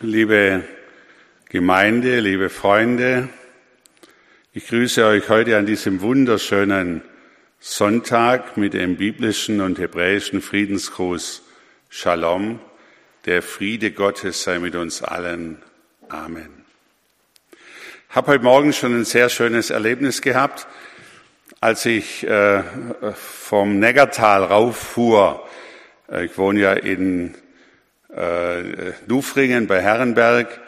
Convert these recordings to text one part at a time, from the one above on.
Liebe Gemeinde, liebe Freunde, ich grüße euch heute an diesem wunderschönen Sonntag mit dem biblischen und hebräischen Friedensgruß Shalom. Der Friede Gottes sei mit uns allen. Amen. Ich habe heute Morgen schon ein sehr schönes Erlebnis gehabt, als ich äh, vom Neggertal rauffuhr. Äh, ich wohne ja in äh, Dufringen bei Herrenberg.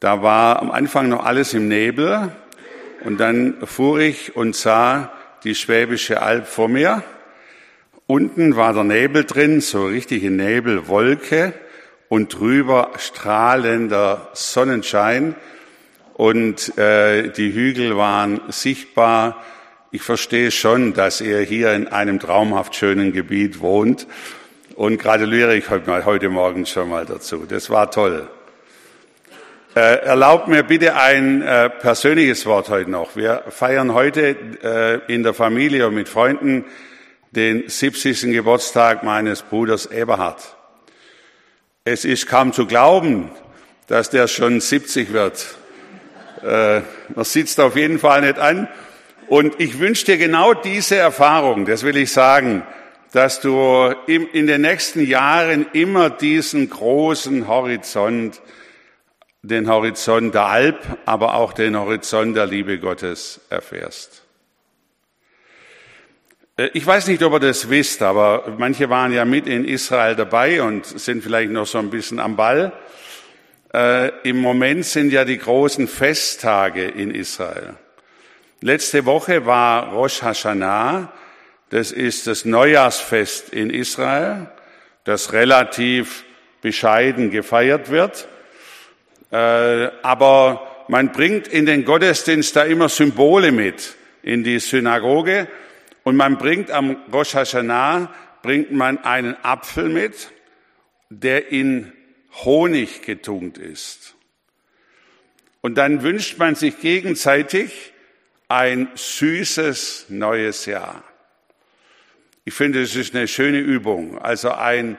Da war am Anfang noch alles im Nebel und dann fuhr ich und sah die Schwäbische Alb vor mir. Unten war der Nebel drin, so richtige Nebelwolke und drüber strahlender Sonnenschein und äh, die Hügel waren sichtbar. Ich verstehe schon, dass ihr hier in einem traumhaft schönen Gebiet wohnt und gratuliere ich heute Morgen schon mal dazu. Das war toll. Äh, erlaubt mir bitte ein äh, persönliches Wort heute noch. Wir feiern heute äh, in der Familie und mit Freunden den 70. Geburtstag meines Bruders Eberhard. Es ist kaum zu glauben, dass der schon 70 wird. Äh, das sitzt auf jeden Fall nicht an. Und ich wünsche dir genau diese Erfahrung, das will ich sagen, dass du in den nächsten Jahren immer diesen großen Horizont, den Horizont der Alp, aber auch den Horizont der Liebe Gottes erfährst. Äh, ich weiß nicht, ob ihr das wisst, aber manche waren ja mit in Israel dabei und sind vielleicht noch so ein bisschen am Ball. Äh, Im Moment sind ja die großen Festtage in Israel. Letzte Woche war Rosh Hashanah, das ist das Neujahrsfest in Israel, das relativ bescheiden gefeiert wird. Äh, aber man bringt in den Gottesdienst da immer Symbole mit in die Synagoge und man bringt am Rosh Hashanah, bringt man einen Apfel mit, der in Honig getunkt ist. Und dann wünscht man sich gegenseitig ein süßes neues Jahr. Ich finde, es ist eine schöne Übung, also ein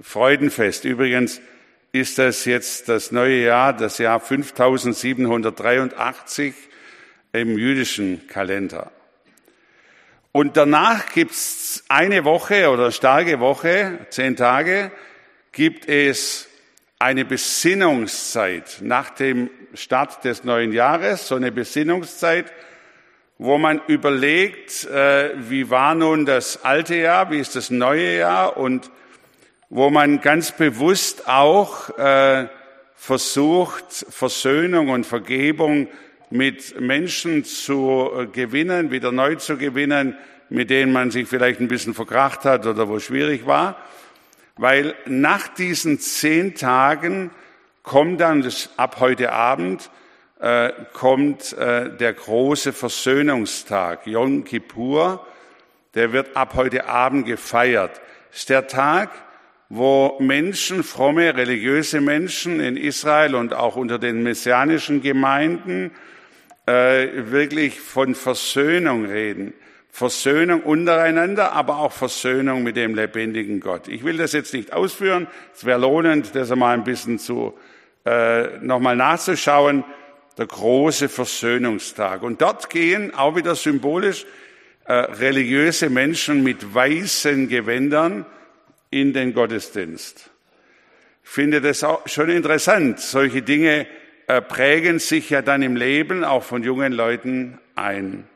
Freudenfest. Übrigens ist das jetzt das neue Jahr, das Jahr 5783 im jüdischen Kalender. Und danach gibt's eine Woche oder starke Woche, zehn Tage, gibt es eine Besinnungszeit nach dem Start des neuen Jahres, so eine Besinnungszeit, wo man überlegt, äh, wie war nun das alte Jahr, wie ist das neue Jahr und wo man ganz bewusst auch äh, versucht, Versöhnung und Vergebung mit Menschen zu äh, gewinnen, wieder neu zu gewinnen, mit denen man sich vielleicht ein bisschen verkracht hat oder wo schwierig war. Weil nach diesen zehn Tagen kommt dann, das, ab heute Abend, äh, kommt äh, der große Versöhnungstag, Yom Kippur. Der wird ab heute Abend gefeiert. Das ist der Tag, wo Menschen, fromme, religiöse Menschen in Israel und auch unter den messianischen Gemeinden äh, wirklich von Versöhnung reden. Versöhnung untereinander, aber auch Versöhnung mit dem lebendigen Gott. Ich will das jetzt nicht ausführen. Es wäre lohnend, das einmal ein bisschen zu äh, nochmal nachzuschauen. Der große Versöhnungstag. Und dort gehen auch wieder symbolisch äh, religiöse Menschen mit weißen Gewändern in den Gottesdienst. Ich finde das auch schon interessant. Solche Dinge äh, prägen sich ja dann im Leben auch von jungen Leuten ein.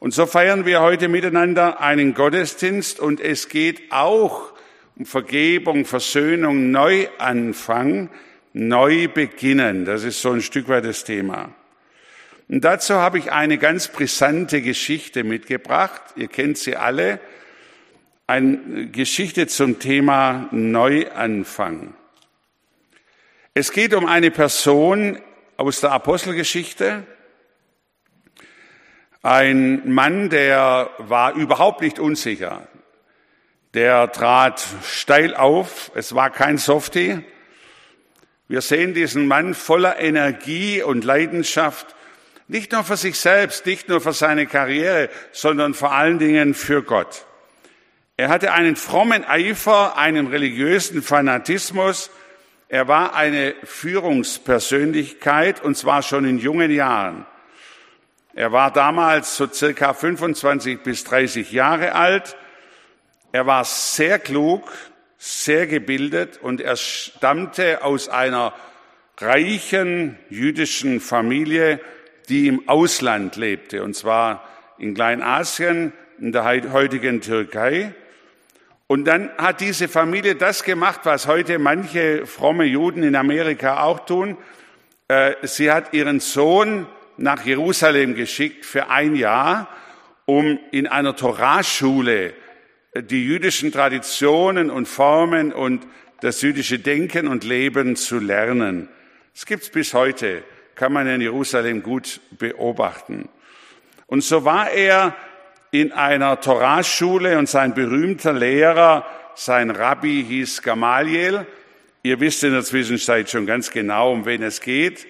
Und so feiern wir heute miteinander einen Gottesdienst und es geht auch um Vergebung, Versöhnung, Neuanfang, neu beginnen. Das ist so ein Stück weit das Thema. Und dazu habe ich eine ganz brisante Geschichte mitgebracht. Ihr kennt sie alle. Eine Geschichte zum Thema Neuanfang. Es geht um eine Person aus der Apostelgeschichte, ein Mann, der war überhaupt nicht unsicher. Der trat steil auf, es war kein Softie. Wir sehen diesen Mann voller Energie und Leidenschaft, nicht nur für sich selbst, nicht nur für seine Karriere, sondern vor allen Dingen für Gott. Er hatte einen frommen Eifer, einen religiösen Fanatismus, Er war eine Führungspersönlichkeit und zwar schon in jungen Jahren. Er war damals so circa 25 bis 30 Jahre alt. Er war sehr klug, sehr gebildet und er stammte aus einer reichen jüdischen Familie, die im Ausland lebte, und zwar in Kleinasien, in der heutigen Türkei. Und dann hat diese Familie das gemacht, was heute manche fromme Juden in Amerika auch tun. Äh, sie hat ihren Sohn nach Jerusalem geschickt für ein Jahr, um in einer Toraschule die jüdischen Traditionen und Formen und das jüdische Denken und Leben zu lernen. Es gibt's bis heute, kann man in Jerusalem gut beobachten. Und so war er in einer Toraschule und sein berühmter Lehrer, sein Rabbi hieß Gamaliel. Ihr wisst in der Zwischenzeit schon ganz genau, um wen es geht.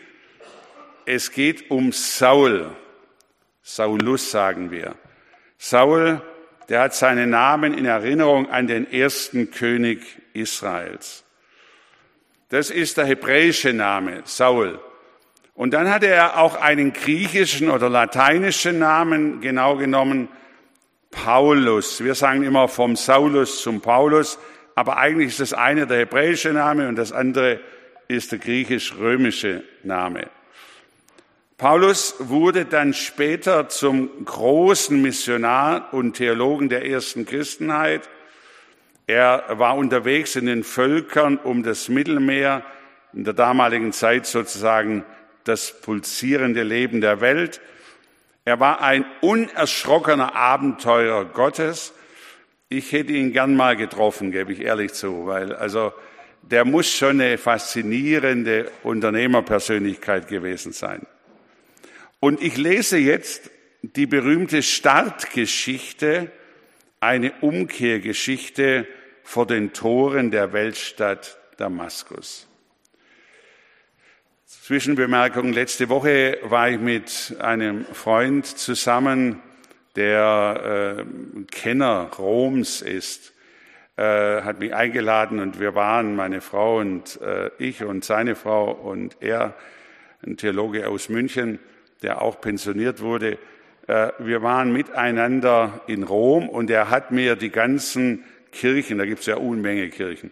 Es geht um Saul. Saulus sagen wir. Saul, der hat seinen Namen in Erinnerung an den ersten König Israels. Das ist der hebräische Name, Saul. Und dann hatte er auch einen griechischen oder lateinischen Namen, genau genommen Paulus. Wir sagen immer vom Saulus zum Paulus, aber eigentlich ist das eine der hebräische Name und das andere ist der griechisch-römische Name. Paulus wurde dann später zum großen Missionar und Theologen der ersten Christenheit. Er war unterwegs in den Völkern um das Mittelmeer, in der damaligen Zeit sozusagen das pulsierende Leben der Welt. Er war ein unerschrockener Abenteurer Gottes. Ich hätte ihn gern mal getroffen, gebe ich ehrlich zu, weil also der muss schon eine faszinierende Unternehmerpersönlichkeit gewesen sein. Und ich lese jetzt die berühmte Startgeschichte, eine Umkehrgeschichte vor den Toren der Weltstadt Damaskus. Zwischenbemerkung, letzte Woche war ich mit einem Freund zusammen, der äh, Kenner Roms ist, äh, hat mich eingeladen und wir waren, meine Frau und äh, ich und seine Frau und er, ein Theologe aus München, der auch pensioniert wurde. Äh, wir waren miteinander in Rom und er hat mir die ganzen Kirchen, da gibt es ja Unmenge Kirchen,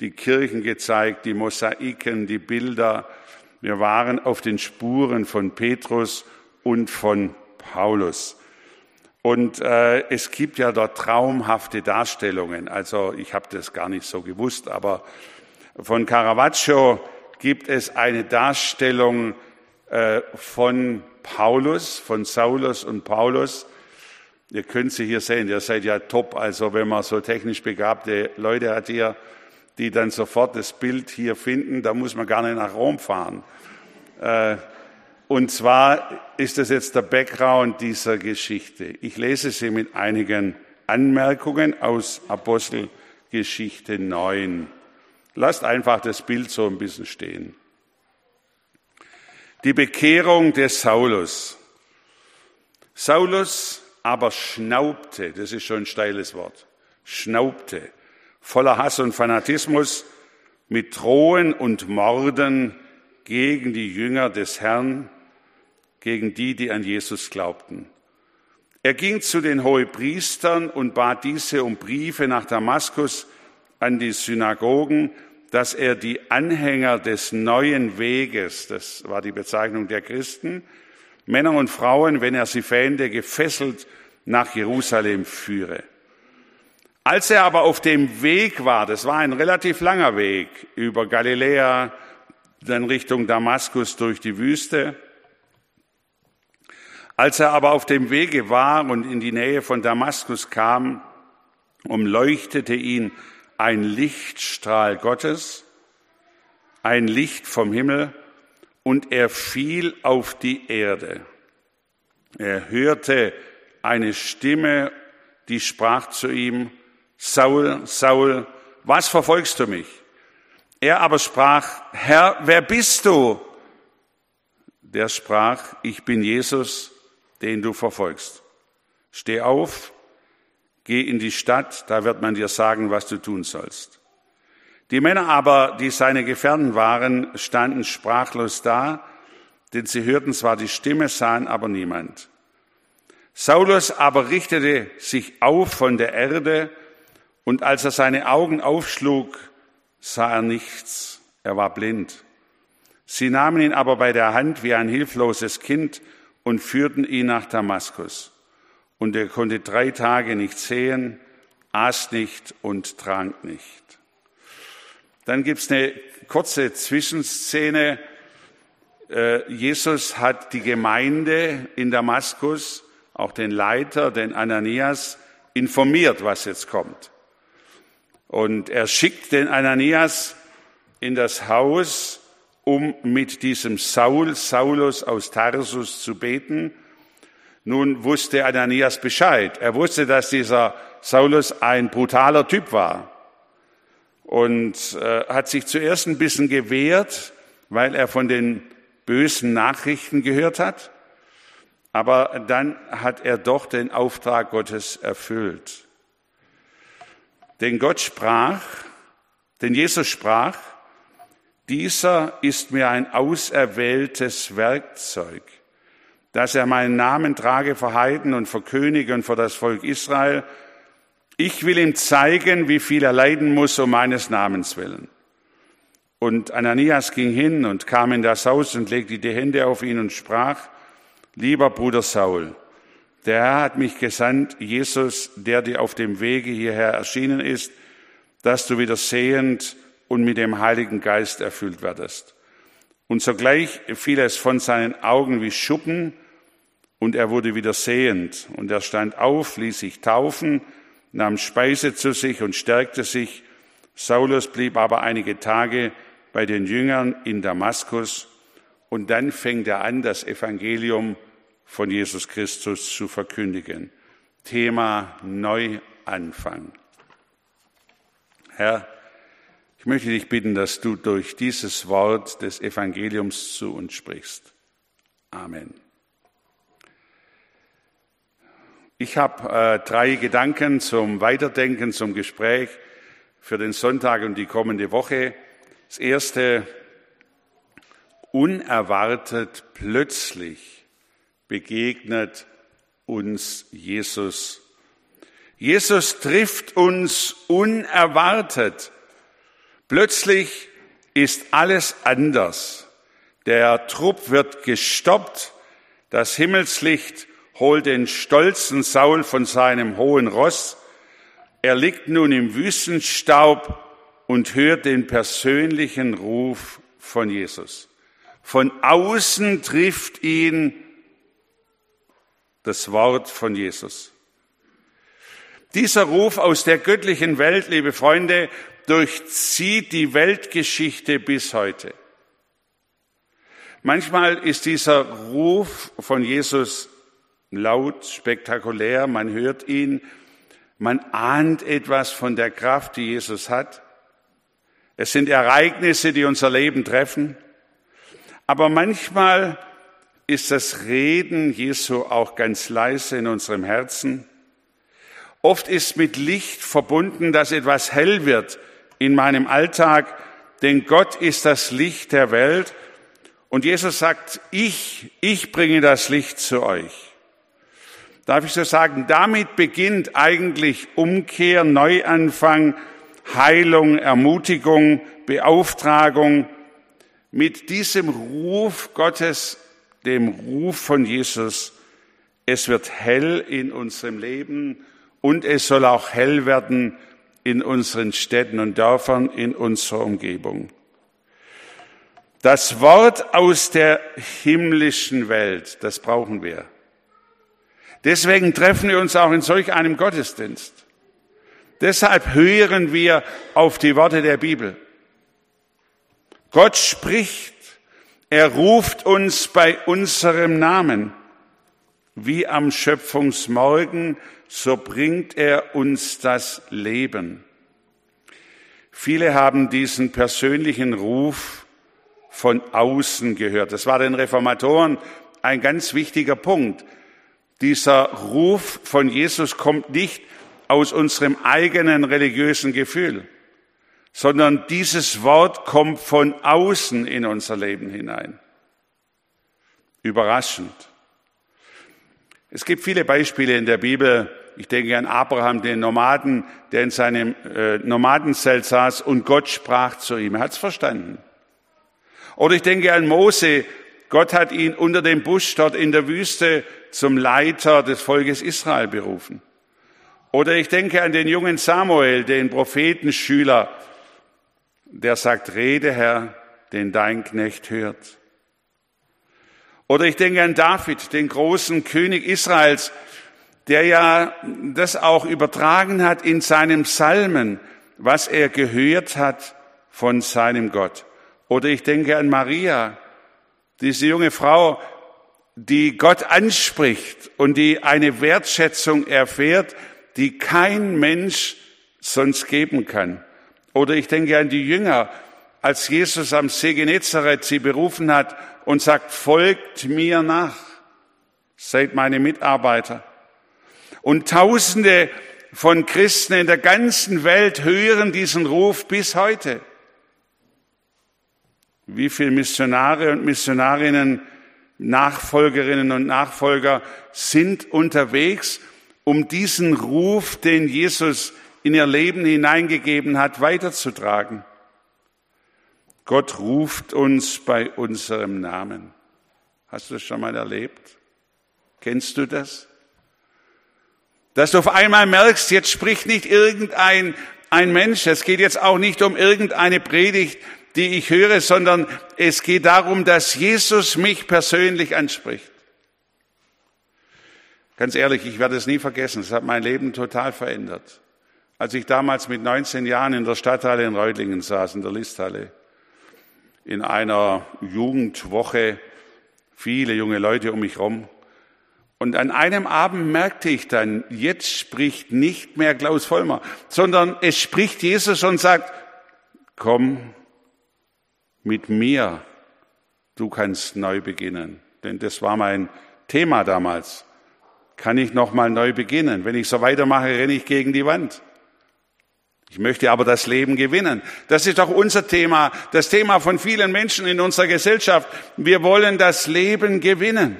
die Kirchen gezeigt, die Mosaiken, die Bilder. Wir waren auf den Spuren von Petrus und von Paulus. Und äh, es gibt ja dort traumhafte Darstellungen. Also ich habe das gar nicht so gewusst, aber von Caravaggio gibt es eine Darstellung äh, von Paulus, von Saulus und Paulus. Ihr könnt sie hier sehen, ihr seid ja top. Also wenn man so technisch begabte Leute hat hier, die dann sofort das Bild hier finden, da muss man gar nicht nach Rom fahren. Äh, und zwar ist das jetzt der Background dieser Geschichte. Ich lese sie mit einigen Anmerkungen aus Apostelgeschichte 9. Lasst einfach das Bild so ein bisschen stehen. Die Bekehrung des Saulus. Saulus aber schnaubte, das ist schon ein steiles Wort, schnaubte, voller Hass und Fanatismus, mit Drohen und Morden gegen die Jünger des Herrn, gegen die, die an Jesus glaubten. Er ging zu den Hohepriestern und bat diese um Briefe nach Damaskus an die Synagogen, dass er die Anhänger des neuen Weges, das war die Bezeichnung der Christen, Männer und Frauen, wenn er sie fände, gefesselt nach Jerusalem führe. Als er aber auf dem Weg war, das war ein relativ langer Weg über Galiläa, dann Richtung Damaskus durch die Wüste, als er aber auf dem Wege war und in die Nähe von Damaskus kam, umleuchtete ihn ein Lichtstrahl Gottes, ein Licht vom Himmel, und er fiel auf die Erde. Er hörte eine Stimme, die sprach zu ihm, Saul, Saul, was verfolgst du mich? Er aber sprach, Herr, wer bist du? Der sprach, ich bin Jesus, den du verfolgst. Steh auf, Geh in die Stadt, da wird man dir sagen, was du tun sollst. Die Männer aber, die seine Gefährten waren, standen sprachlos da, denn sie hörten zwar die Stimme, sahen aber niemand. Saulus aber richtete sich auf von der Erde, und als er seine Augen aufschlug, sah er nichts, er war blind. Sie nahmen ihn aber bei der Hand wie ein hilfloses Kind und führten ihn nach Damaskus. Und er konnte drei Tage nicht sehen, aß nicht und trank nicht. Dann gibt's eine kurze Zwischenszene. Äh, Jesus hat die Gemeinde in Damaskus, auch den Leiter, den Ananias, informiert, was jetzt kommt. Und er schickt den Ananias in das Haus, um mit diesem Saul, Saulus aus Tarsus zu beten. Nun wusste Ananias Bescheid. Er wusste, dass dieser Saulus ein brutaler Typ war und äh, hat sich zuerst ein bisschen gewehrt, weil er von den bösen Nachrichten gehört hat. Aber dann hat er doch den Auftrag Gottes erfüllt. Denn Gott sprach, denn Jesus sprach, dieser ist mir ein auserwähltes Werkzeug, dass er meinen Namen trage vor Heiden und vor Könige und vor das Volk Israel, ich will ihm zeigen, wie viel er leiden muss um meines Namens willen. Und Ananias ging hin und kam in das Haus und legte die Hände auf ihn und sprach, lieber Bruder Saul, der Herr hat mich gesandt, Jesus, der dir auf dem Wege hierher erschienen ist, dass du wieder sehend und mit dem Heiligen Geist erfüllt werdest. Und sogleich fiel es von seinen Augen wie Schuppen und er wurde wieder sehend. Und er stand auf, ließ sich taufen, nahm Speise zu sich und stärkte sich. Saulus blieb aber einige Tage bei den Jüngern in Damaskus und dann fängt er an, das Evangelium von Jesus Christus zu verkündigen. Thema Neuanfang. Herr, ich möchte dich bitten, dass du durch dieses Wort des Evangeliums zu uns sprichst. Amen. Ich habe äh, drei Gedanken zum Weiterdenken, zum Gespräch für den Sonntag und die kommende Woche. Das erste, unerwartet plötzlich begegnet uns Jesus. Jesus trifft uns unerwartet. Plötzlich ist alles anders. Der Trupp wird gestoppt, das Himmelslicht holt den stolzen Saul von seinem hohen Ross. Er liegt nun im Wüstenstaub und hört den persönlichen Ruf von Jesus. Von außen trifft ihn das Wort von Jesus. Dieser Ruf aus der göttlichen Welt, liebe Freunde, durchzieht die Weltgeschichte bis heute. Manchmal ist dieser Ruf von Jesus laut, spektakulär, man hört ihn, man ahnt etwas von der Kraft, die Jesus hat. Es sind Ereignisse, die unser Leben treffen. Aber manchmal ist das Reden Jesu auch ganz leise in unserem Herzen. Oft ist mit Licht verbunden, dass etwas hell wird in meinem Alltag, denn Gott ist das Licht der Welt. Und Jesus sagt, ich, ich bringe das Licht zu euch darf ich so sagen, damit beginnt eigentlich Umkehr, Neuanfang, Heilung, Ermutigung, Beauftragung mit diesem Ruf Gottes, dem Ruf von Jesus. Es wird hell in unserem Leben und es soll auch hell werden in unseren Städten und Dörfern, in unserer Umgebung. Das Wort aus der himmlischen Welt, das brauchen wir. Deswegen treffen wir uns auch in solch einem Gottesdienst. Deshalb hören wir auf die Worte der Bibel. Gott spricht, er ruft uns bei unserem Namen. Wie am Schöpfungsmorgen, so bringt er uns das Leben. Viele haben diesen persönlichen Ruf von außen gehört. Das war den Reformatoren ein ganz wichtiger Punkt. Dieser Ruf von Jesus kommt nicht aus unserem eigenen religiösen Gefühl, sondern dieses Wort kommt von außen in unser Leben hinein. Überraschend. Es gibt viele Beispiele in der Bibel. Ich denke an Abraham, den Nomaden, der in seinem äh, Nomadenzelt saß und Gott sprach zu ihm. Er hat es verstanden. Oder ich denke an Mose. Gott hat ihn unter dem Busch dort in der Wüste zum Leiter des Volkes Israel berufen. Oder ich denke an den jungen Samuel, den Prophetenschüler, der sagt, rede Herr, den dein Knecht hört. Oder ich denke an David, den großen König Israels, der ja das auch übertragen hat in seinem Psalmen, was er gehört hat von seinem Gott. Oder ich denke an Maria, diese junge Frau, die Gott anspricht und die eine Wertschätzung erfährt, die kein Mensch sonst geben kann. Oder ich denke an die Jünger, als Jesus am See Genezareth sie berufen hat und sagt, folgt mir nach, seid meine Mitarbeiter. Und Tausende von Christen in der ganzen Welt hören diesen Ruf bis heute. Wie viele Missionare und Missionarinnen, Nachfolgerinnen und Nachfolger sind unterwegs, um diesen Ruf, den Jesus in ihr Leben hineingegeben hat, weiterzutragen. Gott ruft uns bei unserem Namen. Hast du das schon mal erlebt? Kennst du das? Dass du auf einmal merkst, jetzt spricht nicht irgendein ein Mensch, es geht jetzt auch nicht um irgendeine Predigt, die ich höre, sondern es geht darum, dass Jesus mich persönlich anspricht. Ganz ehrlich, ich werde es nie vergessen, es hat mein Leben total verändert. Als ich damals mit 19 Jahren in der Stadthalle in Reutlingen saß, in der Listhalle, in einer Jugendwoche, viele junge Leute um mich herum. Und an einem Abend merkte ich dann, jetzt spricht nicht mehr Klaus Vollmer, sondern es spricht Jesus und sagt, komm mit mir, du kannst neu beginnen. Denn das war mein Thema damals. Kann ich noch mal neu beginnen? Wenn ich so weitermache, renne ich gegen die Wand. Ich möchte aber das Leben gewinnen. Das ist doch unser Thema, das Thema von vielen Menschen in unserer Gesellschaft. Wir wollen das Leben gewinnen.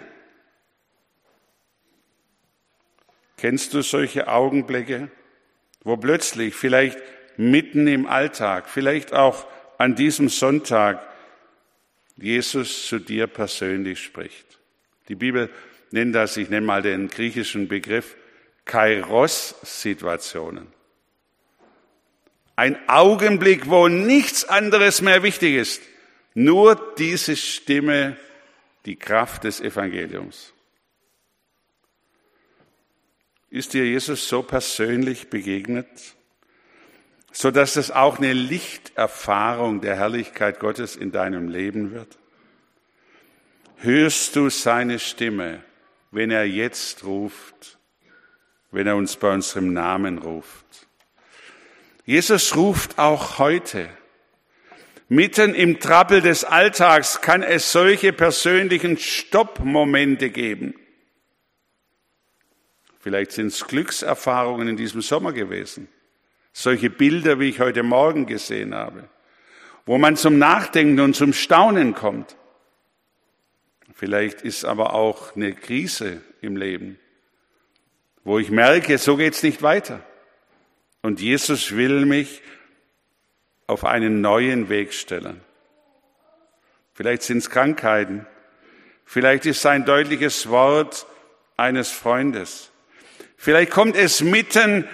Kennst du solche Augenblicke, wo plötzlich, vielleicht mitten im Alltag, vielleicht auch an diesem Sonntag, Jesus zu dir persönlich spricht? Die Bibel nennt das, ich nenne mal den griechischen Begriff, Kairos-Situationen. Ein Augenblick, wo nichts anderes mehr wichtig ist. Nur diese Stimme, die Kraft des Evangeliums. Ist dir Jesus so persönlich begegnet, so dass es auch eine Lichterfahrung der Herrlichkeit Gottes in deinem Leben wird? Hörst du seine Stimme, wenn er jetzt ruft, wenn er uns bei unserem Namen ruft? Jesus ruft auch heute. Mitten im Trappel des Alltags kann es solche persönlichen Stoppmomente geben. Vielleicht sind es Glückserfahrungen in diesem Sommer gewesen. Solche Bilder, wie ich heute Morgen gesehen habe, wo man zum Nachdenken und zum Staunen kommt. Vielleicht ist aber auch eine Krise im Leben, wo ich merke, so geht's nicht weiter. Und Jesus will mich auf einen neuen Weg stellen. Vielleicht sind es Krankheiten. Vielleicht ist sein deutliches Wort eines Freundes. Vielleicht kommt es mitten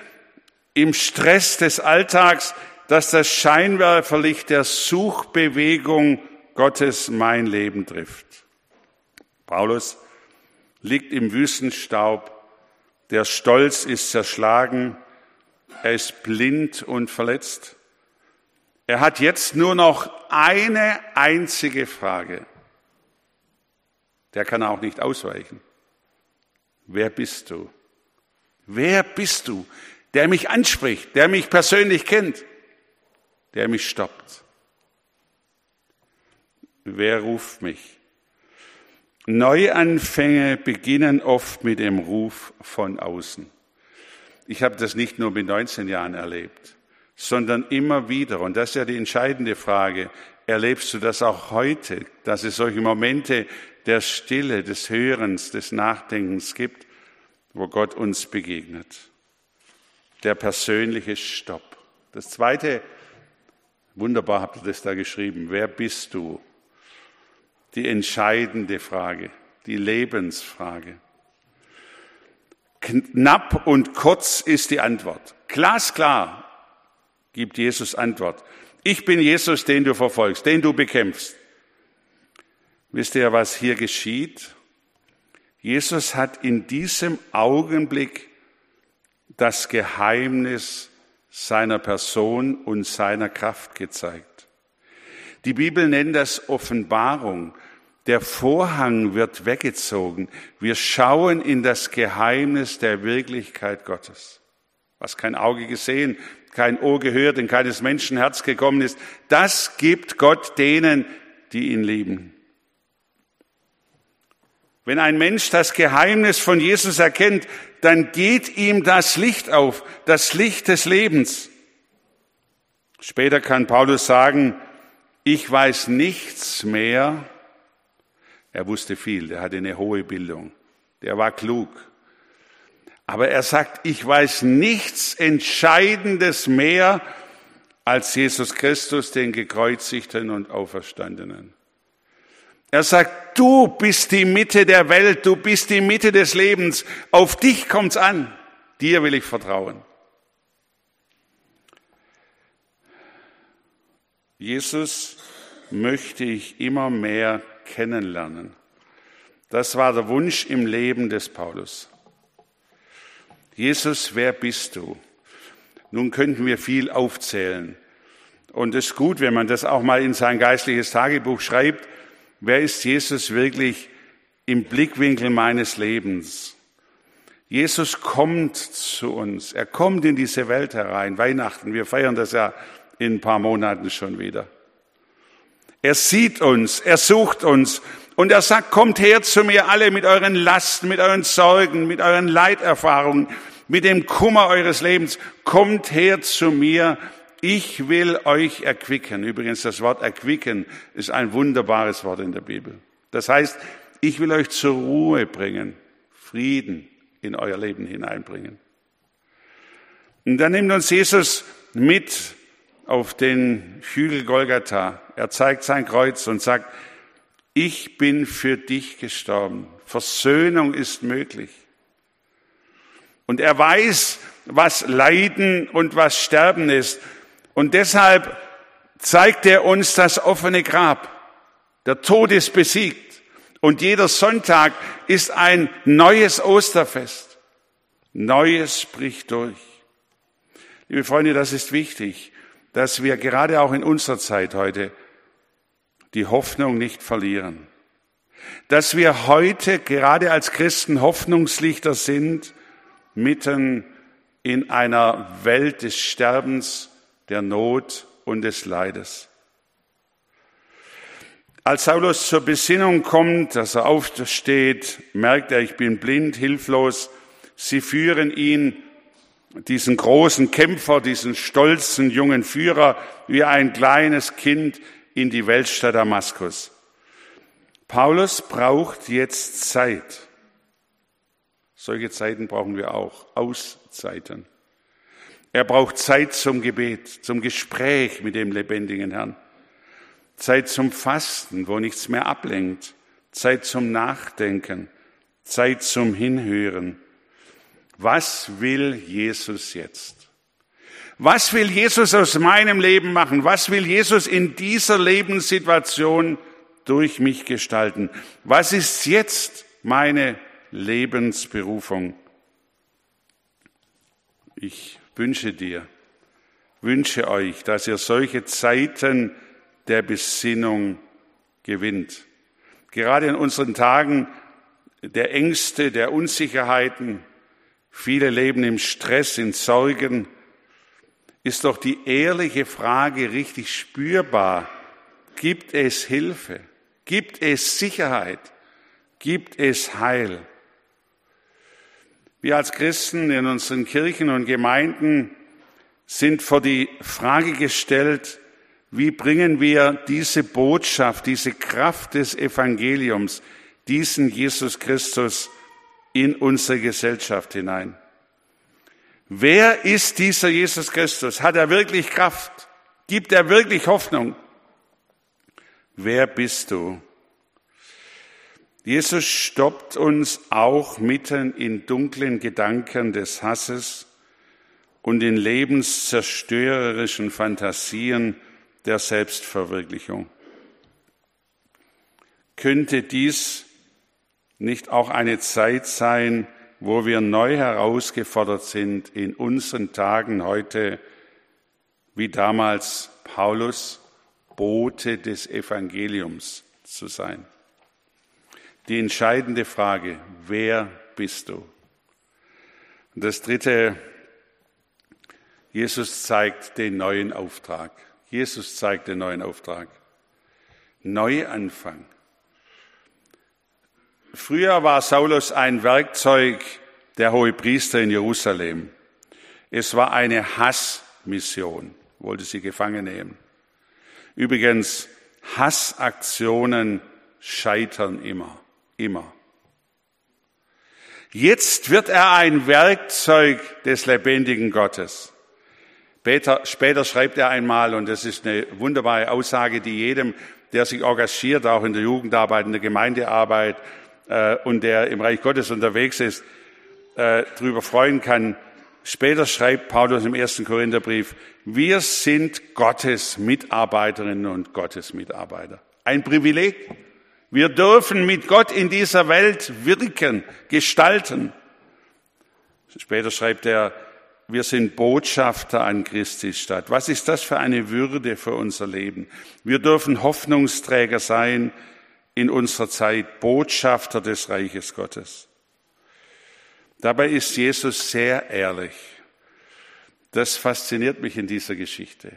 im Stress des Alltags, dass das Scheinwerferlicht der Suchbewegung Gottes mein Leben trifft. Paulus liegt im Wüstenstaub, der Stolz ist zerschlagen, er ist blind und verletzt. Er hat jetzt nur noch eine einzige Frage. Der kann auch nicht ausweichen. Wer bist du? Wer bist du, der mich anspricht, der mich persönlich kennt, der mich stoppt? Wer ruft mich? Neuanfänge beginnen oft mit dem Ruf von außen. Ich habe das nicht nur mit 19 Jahren erlebt, sondern immer wieder. Und das ist ja die entscheidende Frage. Erlebst du das auch heute, dass es solche Momente der Stille, des Hörens, des Nachdenkens gibt, wo Gott uns begegnet? Der persönliche Stopp. Das zweite, wunderbar habt ihr das da geschrieben, wer bist du? Die entscheidende Frage, die Lebensfrage. Knapp und kurz ist die Antwort. Glasklar gibt Jesus Antwort. Ich bin Jesus, den du verfolgst, den du bekämpfst. Wisst ihr, was hier geschieht? Jesus hat in diesem Augenblick das Geheimnis seiner Person und seiner Kraft gezeigt. Die Bibel nennt das Offenbarung. Der Vorhang wird weggezogen. Wir schauen in das Geheimnis der Wirklichkeit Gottes. Was kein Auge gesehen, kein Ohr gehört, in keines Menschen Herz gekommen ist, das gibt Gott denen, die ihn lieben. Wenn ein Mensch das Geheimnis von Jesus erkennt, dann geht ihm das Licht auf, das Licht des Lebens. Später kann Paulus sagen, ich weiß nichts mehr. Er wusste viel, er hatte eine hohe Bildung, der war klug. Aber er sagt, ich weiß nichts Entscheidendes mehr als Jesus Christus, den gekreuzigten und auferstandenen. Er sagt, du bist die Mitte der Welt, du bist die Mitte des Lebens, auf dich kommt's an, dir will ich vertrauen. Jesus möchte ich immer mehr kennenlernen. Das war der Wunsch im Leben des Paulus. Jesus, wer bist du? Nun könnten wir viel aufzählen. Und es ist gut, wenn man das auch mal in sein geistliches Tagebuch schreibt. Wer ist Jesus wirklich im Blickwinkel meines Lebens? Jesus kommt zu uns. Er kommt in diese Welt herein. Weihnachten, wir feiern das ja in ein paar Monaten schon wieder. Er sieht uns, er sucht uns und er sagt, kommt her zu mir alle mit euren Lasten, mit euren Sorgen, mit euren Leiterfahrungen, mit dem Kummer eures Lebens. Kommt her zu mir, ich will euch erquicken. Übrigens, das Wort erquicken ist ein wunderbares Wort in der Bibel. Das heißt, ich will euch zur Ruhe bringen, Frieden in euer Leben hineinbringen. Und dann nimmt uns Jesus mit auf den Hügel Golgatha. Er zeigt sein Kreuz und sagt, ich bin für dich gestorben. Versöhnung ist möglich. Und er weiß, was Leiden und was Sterben ist. Und deshalb zeigt er uns das offene Grab. Der Tod ist besiegt. Und jeder Sonntag ist ein neues Osterfest. Neues bricht durch. Liebe Freunde, das ist wichtig, dass wir gerade auch in unserer Zeit heute die Hoffnung nicht verlieren. Dass wir heute gerade als Christen Hoffnungslichter sind, mitten in einer Welt des Sterbens, der Not und des Leides. Als Saulus zur Besinnung kommt, dass er aufsteht, merkt er, ich bin blind, hilflos. Sie führen ihn, diesen großen Kämpfer, diesen stolzen jungen Führer, wie ein kleines Kind in die Weltstadt Damaskus. Paulus braucht jetzt Zeit. Solche Zeiten brauchen wir auch, Auszeiten. Er braucht Zeit zum Gebet, zum Gespräch mit dem lebendigen Herrn. Zeit zum Fasten, wo nichts mehr ablenkt. Zeit zum Nachdenken. Zeit zum Hinhören. Was will Jesus jetzt? Was will Jesus aus meinem Leben machen? Was will Jesus in dieser Lebenssituation durch mich gestalten? Was ist jetzt meine Lebensberufung? Ich wünsche dir, wünsche euch, dass ihr solche Zeiten der Besinnung gewinnt. Gerade in unseren Tagen der Ängste, der Unsicherheiten, viele leben im Stress, in Sorgen, ist doch die ehrliche Frage richtig spürbar. Gibt es Hilfe? Gibt es Sicherheit? Gibt es Heil? Wir als Christen in unseren Kirchen und Gemeinden sind vor die Frage gestellt, wie bringen wir diese Botschaft, diese Kraft des Evangeliums, diesen Jesus Christus in unsere Gesellschaft hinein? Wer ist dieser Jesus Christus? Hat er wirklich Kraft? Gibt er wirklich Hoffnung? Wer bist du? Jesus stoppt uns auch mitten in dunklen Gedanken des Hasses und in lebenszerstörerischen Fantasien der Selbstverwirklichung. Könnte dies nicht auch eine Zeit sein, wo wir neu herausgefordert sind, in unseren Tagen heute, wie damals Paulus, Bote des Evangeliums zu sein? Die entscheidende Frage, wer bist du? Und das dritte, Jesus zeigt den neuen Auftrag. Jesus zeigt den neuen Auftrag. Neuanfang. Früher war Saulus ein Werkzeug der Hohepriester in Jerusalem. Es war eine Hassmission, wollte sie gefangen nehmen. Übrigens, Hassaktionen scheitern immer, immer. Jetzt wird er ein Werkzeug des lebendigen Gottes. Später, später schreibt er einmal, und das ist eine wunderbare Aussage, die jedem, der sich engagiert, auch in der Jugendarbeit, in der Gemeindearbeit äh, und der im Reich Gottes unterwegs ist, äh, darüber freuen kann. Später schreibt Paulus im ersten Korintherbrief, wir sind Gottes Mitarbeiterinnen und Gottes Mitarbeiter. Ein Privileg. Wir dürfen mit Gott in dieser Welt wirken, gestalten. Später schreibt er, wir sind Botschafter an Christi Stadt. Was ist das für eine Würde für unser Leben? Wir dürfen Hoffnungsträger sein in unserer Zeit, Botschafter des Reiches Gottes. Dabei ist Jesus sehr ehrlich. Das fasziniert mich in dieser Geschichte.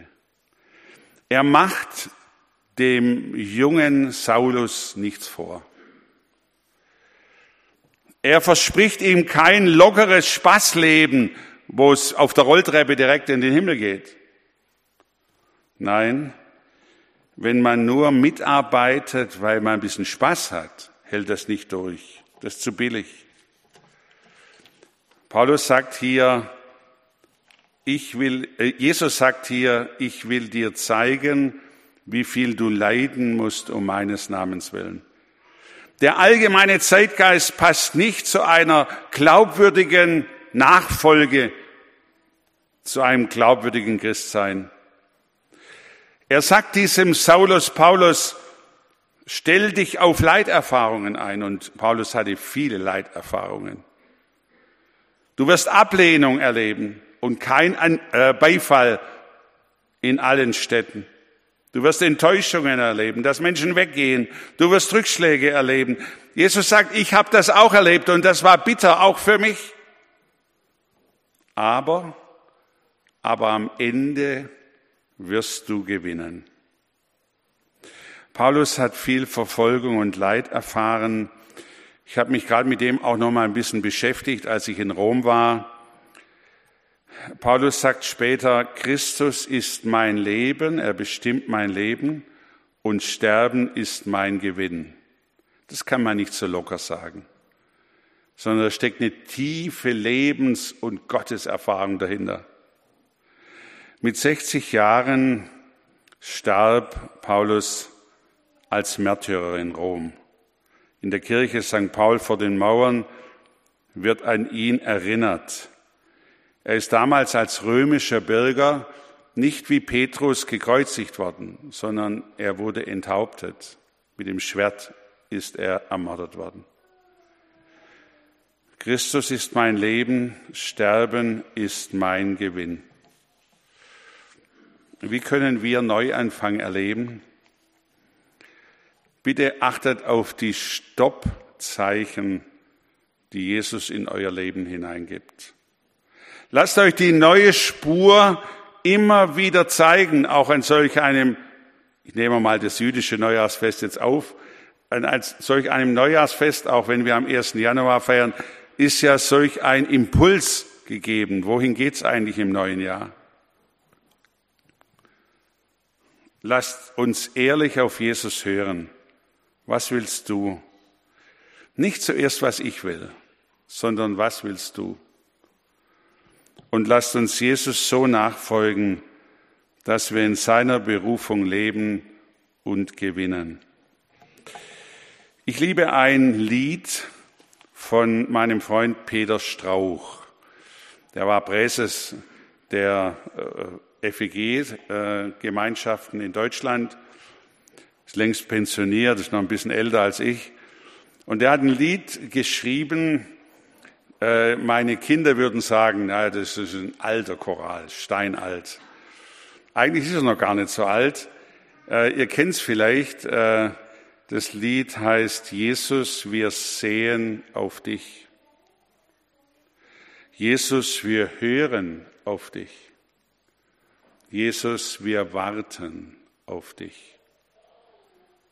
Er macht dem jungen Saulus nichts vor. Er verspricht ihm kein lockeres Spaßleben, wo es auf der Rolltreppe direkt in den Himmel geht. Nein, wenn man nur mitarbeitet, weil man ein bisschen Spaß hat, hält das nicht durch. Das ist zu billig. Paulus sagt hier, ich will, äh, Jesus sagt hier, ich will dir zeigen, wie viel du leiden musst um meines Namens willen. Der allgemeine Zeitgeist passt nicht zu einer glaubwürdigen Nachfolge zu einem glaubwürdigen Christsein. Er sagt diesem Saulus Paulus, stell dich auf Leiterfahrungen ein. Und Paulus hatte viele Leiterfahrungen. Du wirst Ablehnung erleben und kein äh, Beifall in allen Städten. Du wirst Enttäuschungen erleben, dass Menschen weggehen. Du wirst Rückschläge erleben. Jesus sagt, ich habe das auch erlebt und das war bitter, auch für mich. Aber aber am Ende wirst du gewinnen. Paulus hat viel Verfolgung und Leid erfahren. Ich habe mich gerade mit dem auch noch mal ein bisschen beschäftigt, als ich in Rom war. Paulus sagt später, Christus ist mein Leben, er bestimmt mein Leben und Sterben ist mein Gewinn. Das kann man nicht so locker sagen, sondern da steckt eine tiefe Lebens- und Gotteserfahrung dahinter. Mit 60 Jahren starb Paulus als Märtyrer in Rom. In der Kirche St. Paul vor den Mauern wird an ihn erinnert. Er ist damals als römischer Bürger nicht wie Petrus gekreuzigt worden, sondern er wurde enthauptet. Mit dem Schwert ist er ermordet worden. Christus ist mein Leben, Sterben ist mein Gewinn. Wie können wir Neuanfang erleben? Bitte achtet auf die Stoppzeichen, die Jesus in euer Leben hineingibt. Lasst euch die neue Spur immer wieder zeigen, auch an solch einem, ich nehme mal das jüdische Neujahrsfest jetzt auf, an solch einem Neujahrsfest, auch wenn wir am 1. Januar feiern, ist ja solch ein Impuls gegeben. Wohin geht's eigentlich im neuen Jahr? lasst uns ehrlich auf Jesus hören. Was willst du? Nicht zuerst, was ich will, sondern was willst du? Und lasst uns Jesus so nachfolgen, dass wir in seiner Berufung leben und gewinnen. Ich liebe ein Lied von meinem Freund Peter Strauch. Der war Präses der äh, FEG-Gemeinschaften in Deutschland, ist längst pensioniert, ist noch ein bisschen älter als ich. Und er hat ein Lied geschrieben, äh, meine Kinder würden sagen, na, das ist ein alter Choral, steinalt. Eigentlich ist er noch gar nicht so alt. Äh, ihr kennt es vielleicht, äh, das Lied heißt Jesus, wir sehen auf dich. Jesus, wir hören auf dich. Jesus, wir warten auf dich.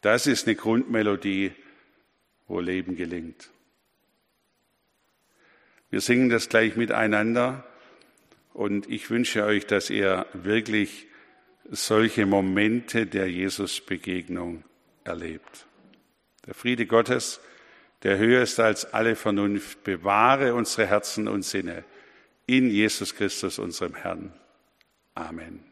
Das ist eine Grundmelodie, wo Leben gelingt. Wir singen das gleich miteinander und ich wünsche euch, dass ihr wirklich solche Momente der Jesus-Begegnung erlebt. Der Friede Gottes, der höher ist als alle Vernunft, bewahre unsere Herzen und Sinne in Jesus Christus, unserem Herrn. Amen.